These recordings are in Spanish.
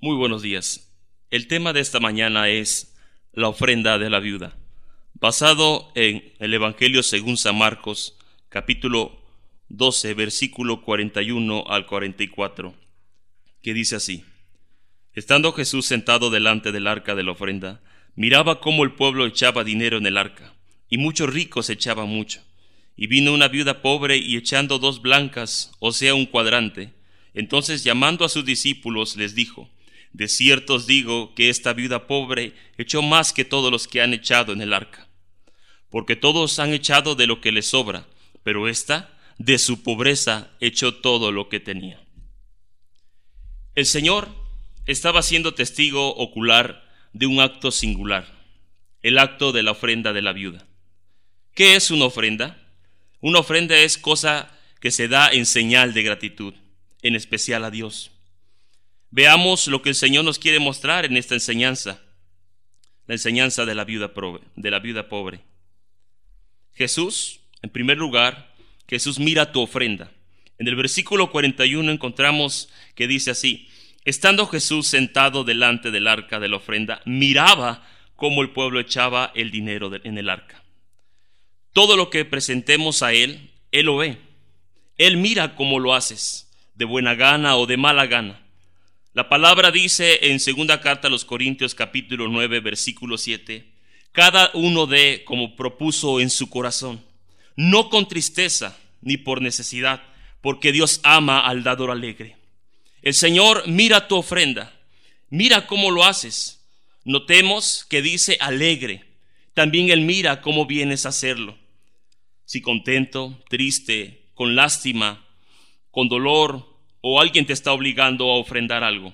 Muy buenos días. El tema de esta mañana es la ofrenda de la viuda, basado en el Evangelio según San Marcos, capítulo 12, versículo 41 al 44, que dice así. Estando Jesús sentado delante del arca de la ofrenda, miraba cómo el pueblo echaba dinero en el arca, y muchos ricos echaban mucho. Y vino una viuda pobre y echando dos blancas, o sea, un cuadrante. Entonces llamando a sus discípulos les dijo, de cierto os digo que esta viuda pobre echó más que todos los que han echado en el arca. Porque todos han echado de lo que les sobra, pero ésta de su pobreza echó todo lo que tenía. El Señor estaba siendo testigo ocular de un acto singular, el acto de la ofrenda de la viuda. ¿Qué es una ofrenda? Una ofrenda es cosa que se da en señal de gratitud, en especial a Dios. Veamos lo que el Señor nos quiere mostrar en esta enseñanza, la enseñanza de la viuda pobre. De la viuda pobre. Jesús, en primer lugar, Jesús mira tu ofrenda. En el versículo 41 encontramos que dice así, estando Jesús sentado delante del arca de la ofrenda, miraba cómo el pueblo echaba el dinero en el arca. Todo lo que presentemos a Él, Él lo ve. Él mira cómo lo haces, de buena gana o de mala gana. La palabra dice en segunda carta a los Corintios capítulo 9 versículo 7, cada uno de como propuso en su corazón, no con tristeza ni por necesidad, porque Dios ama al dador alegre. El Señor mira tu ofrenda, mira cómo lo haces. Notemos que dice alegre. También Él mira cómo vienes a hacerlo. Si contento, triste, con lástima, con dolor, o alguien te está obligando a ofrendar algo.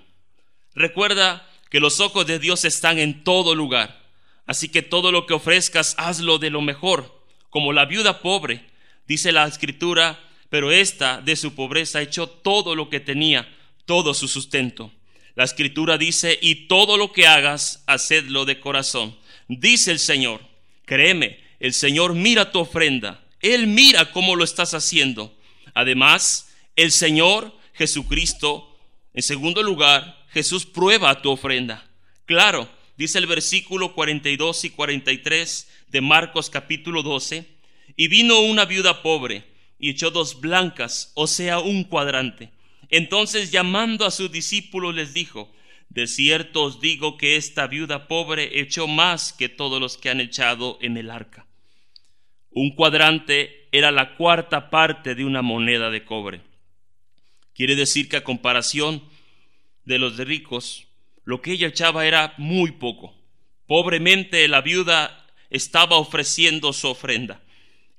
Recuerda que los ojos de Dios están en todo lugar, así que todo lo que ofrezcas, hazlo de lo mejor, como la viuda pobre, dice la escritura, pero ésta de su pobreza echó todo lo que tenía, todo su sustento. La escritura dice, y todo lo que hagas, hacedlo de corazón. Dice el Señor, créeme, el Señor mira tu ofrenda, Él mira cómo lo estás haciendo. Además, el Señor Jesucristo. En segundo lugar, Jesús prueba tu ofrenda. Claro, dice el versículo 42 y 43 de Marcos capítulo 12, y vino una viuda pobre y echó dos blancas, o sea, un cuadrante. Entonces llamando a sus discípulos les dijo, de cierto os digo que esta viuda pobre echó más que todos los que han echado en el arca. Un cuadrante era la cuarta parte de una moneda de cobre. Quiere decir que a comparación de los ricos, lo que ella echaba era muy poco. Pobremente la viuda estaba ofreciendo su ofrenda,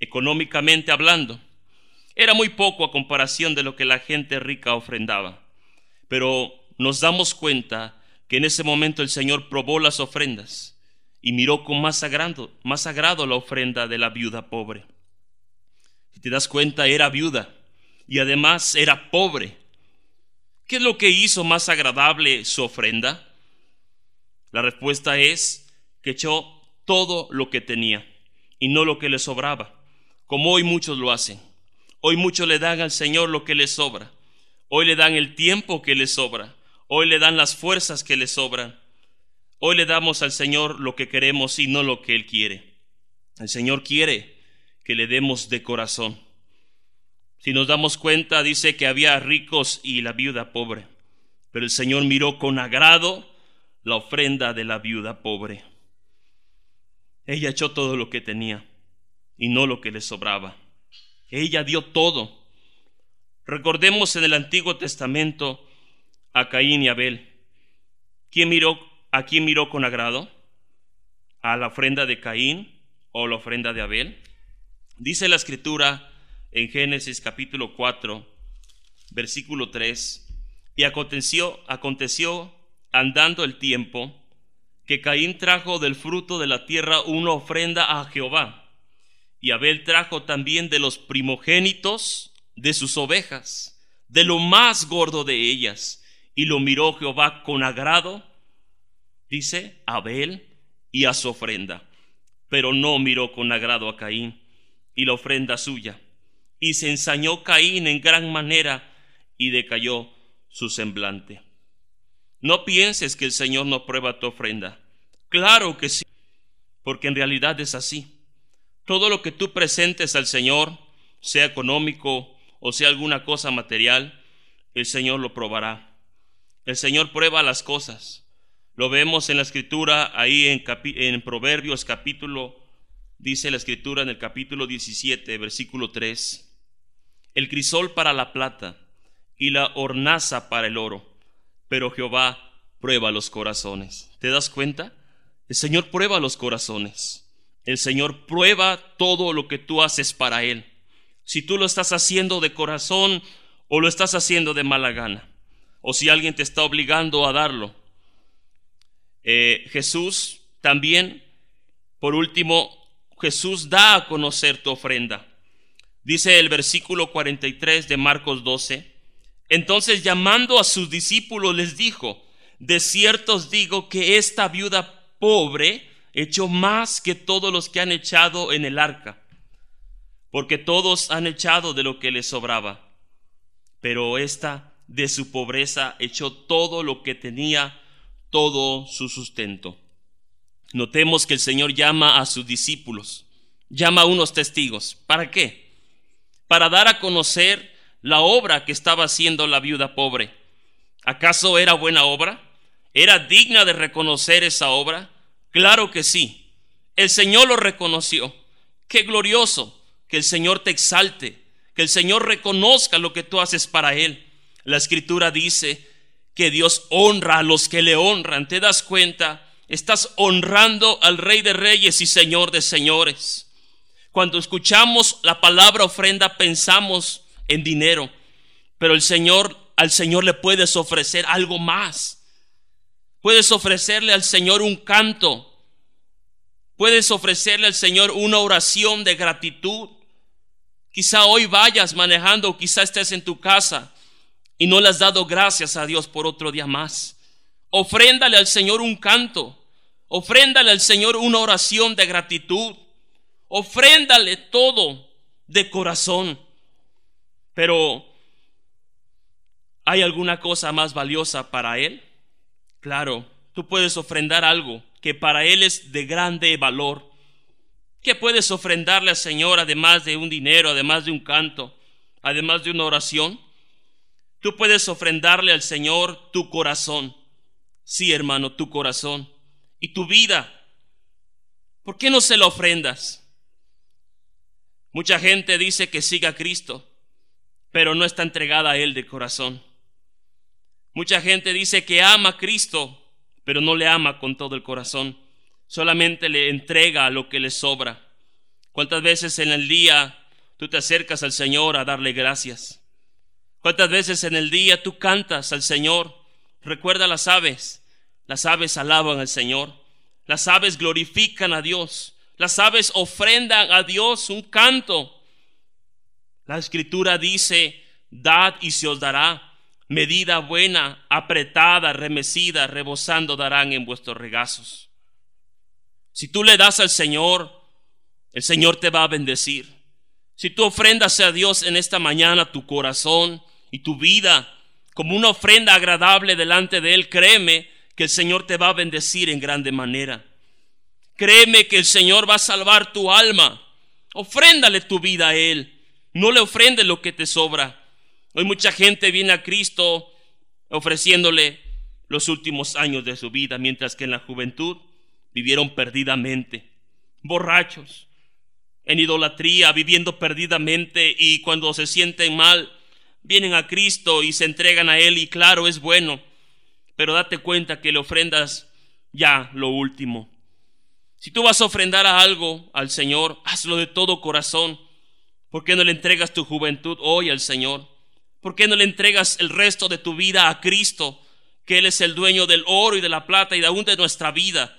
económicamente hablando. Era muy poco a comparación de lo que la gente rica ofrendaba. Pero nos damos cuenta que en ese momento el Señor probó las ofrendas y miró con más sagrado, más sagrado la ofrenda de la viuda pobre. Si te das cuenta, era viuda y además era pobre. ¿Qué es lo que hizo más agradable su ofrenda? La respuesta es que echó todo lo que tenía y no lo que le sobraba, como hoy muchos lo hacen. Hoy muchos le dan al Señor lo que le sobra. Hoy le dan el tiempo que le sobra. Hoy le dan las fuerzas que le sobran. Hoy le damos al Señor lo que queremos y no lo que Él quiere. El Señor quiere que le demos de corazón. Si nos damos cuenta, dice que había ricos y la viuda pobre. Pero el Señor miró con agrado la ofrenda de la viuda pobre. Ella echó todo lo que tenía y no lo que le sobraba. Ella dio todo. Recordemos en el Antiguo Testamento a Caín y Abel. ¿Quién miró, ¿A quién miró con agrado? ¿A la ofrenda de Caín o la ofrenda de Abel? Dice la escritura en Génesis capítulo 4, versículo 3, y aconteció, aconteció andando el tiempo que Caín trajo del fruto de la tierra una ofrenda a Jehová, y Abel trajo también de los primogénitos de sus ovejas, de lo más gordo de ellas, y lo miró Jehová con agrado, dice Abel, y a su ofrenda, pero no miró con agrado a Caín y la ofrenda suya y se ensañó Caín en gran manera y decayó su semblante. No pienses que el Señor no prueba tu ofrenda. Claro que sí, porque en realidad es así. Todo lo que tú presentes al Señor, sea económico o sea alguna cosa material, el Señor lo probará. El Señor prueba las cosas. Lo vemos en la escritura, ahí en, en Proverbios capítulo, dice la escritura en el capítulo 17, versículo 3, el crisol para la plata y la hornaza para el oro, pero Jehová prueba los corazones. ¿Te das cuenta? El Señor prueba los corazones. El Señor prueba todo lo que tú haces para Él. Si tú lo estás haciendo de corazón o lo estás haciendo de mala gana. O si alguien te está obligando a darlo. Eh, Jesús también, por último, Jesús da a conocer tu ofrenda. Dice el versículo 43 de Marcos 12. Entonces llamando a sus discípulos les dijo, de cierto os digo que esta viuda pobre echó más que todos los que han echado en el arca, porque todos han echado de lo que les sobraba, pero esta de su pobreza echó todo lo que tenía, todo su sustento. Notemos que el Señor llama a sus discípulos, llama a unos testigos. ¿Para qué? Para dar a conocer la obra que estaba haciendo la viuda pobre. ¿Acaso era buena obra? ¿Era digna de reconocer esa obra? Claro que sí. El Señor lo reconoció. Qué glorioso que el Señor te exalte, que el Señor reconozca lo que tú haces para Él. La escritura dice que Dios honra a los que le honran. ¿Te das cuenta? Estás honrando al Rey de Reyes y Señor de Señores. Cuando escuchamos la palabra ofrenda pensamos en dinero, pero el Señor, al Señor le puedes ofrecer algo más. Puedes ofrecerle al Señor un canto. Puedes ofrecerle al Señor una oración de gratitud. Quizá hoy vayas manejando, quizá estés en tu casa y no le has dado gracias a Dios por otro día más. Ofréndale al Señor un canto. Ofréndale al Señor una oración de gratitud. Ofréndale todo de corazón. Pero, ¿hay alguna cosa más valiosa para Él? Claro, tú puedes ofrendar algo que para Él es de grande valor. ¿Qué puedes ofrendarle al Señor además de un dinero, además de un canto, además de una oración? Tú puedes ofrendarle al Señor tu corazón. Sí, hermano, tu corazón. Y tu vida. ¿Por qué no se lo ofrendas? Mucha gente dice que siga a Cristo pero no está entregada a Él de corazón. Mucha gente dice que ama a Cristo, pero no le ama con todo el corazón. Solamente le entrega lo que le sobra. ¿Cuántas veces en el día tú te acercas al Señor a darle gracias? ¿Cuántas veces en el día tú cantas al Señor? Recuerda las aves. Las aves alaban al Señor. Las aves glorifican a Dios. Las aves ofrendan a Dios un canto. La escritura dice, dad y se os dará. Medida buena, apretada, remecida, rebosando darán en vuestros regazos. Si tú le das al Señor, el Señor te va a bendecir. Si tú ofrendas a Dios en esta mañana tu corazón y tu vida como una ofrenda agradable delante de Él, créeme que el Señor te va a bendecir en grande manera. Créeme que el Señor va a salvar tu alma. Ofréndale tu vida a Él. No le ofrende lo que te sobra. Hoy mucha gente viene a Cristo ofreciéndole los últimos años de su vida, mientras que en la juventud vivieron perdidamente, borrachos, en idolatría, viviendo perdidamente y cuando se sienten mal, vienen a Cristo y se entregan a Él y claro, es bueno, pero date cuenta que le ofrendas ya lo último. Si tú vas a ofrendar algo al Señor, hazlo de todo corazón. ¿Por qué no le entregas tu juventud hoy al Señor? ¿Por qué no le entregas el resto de tu vida a Cristo, que Él es el dueño del oro y de la plata y aún de nuestra vida?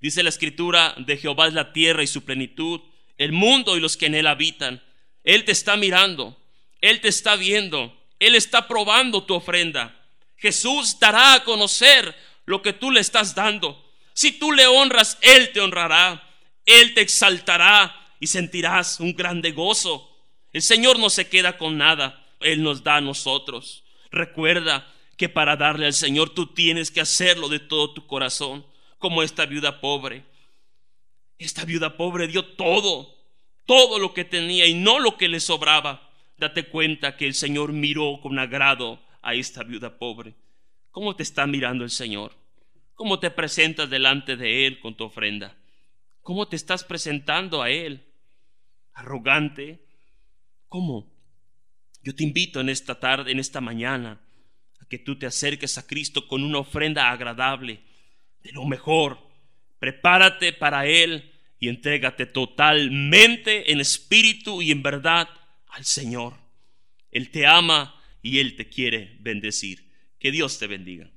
Dice la escritura, de Jehová es la tierra y su plenitud, el mundo y los que en él habitan. Él te está mirando, Él te está viendo, Él está probando tu ofrenda. Jesús dará a conocer lo que tú le estás dando. Si tú le honras, Él te honrará, Él te exaltará y sentirás un grande gozo. El Señor no se queda con nada, Él nos da a nosotros. Recuerda que para darle al Señor tú tienes que hacerlo de todo tu corazón, como esta viuda pobre. Esta viuda pobre dio todo, todo lo que tenía y no lo que le sobraba. Date cuenta que el Señor miró con agrado a esta viuda pobre. ¿Cómo te está mirando el Señor? ¿Cómo te presentas delante de Él con tu ofrenda? ¿Cómo te estás presentando a Él? ¿Arrogante? ¿Cómo? Yo te invito en esta tarde, en esta mañana, a que tú te acerques a Cristo con una ofrenda agradable, de lo mejor. Prepárate para Él y entrégate totalmente en espíritu y en verdad al Señor. Él te ama y Él te quiere bendecir. Que Dios te bendiga.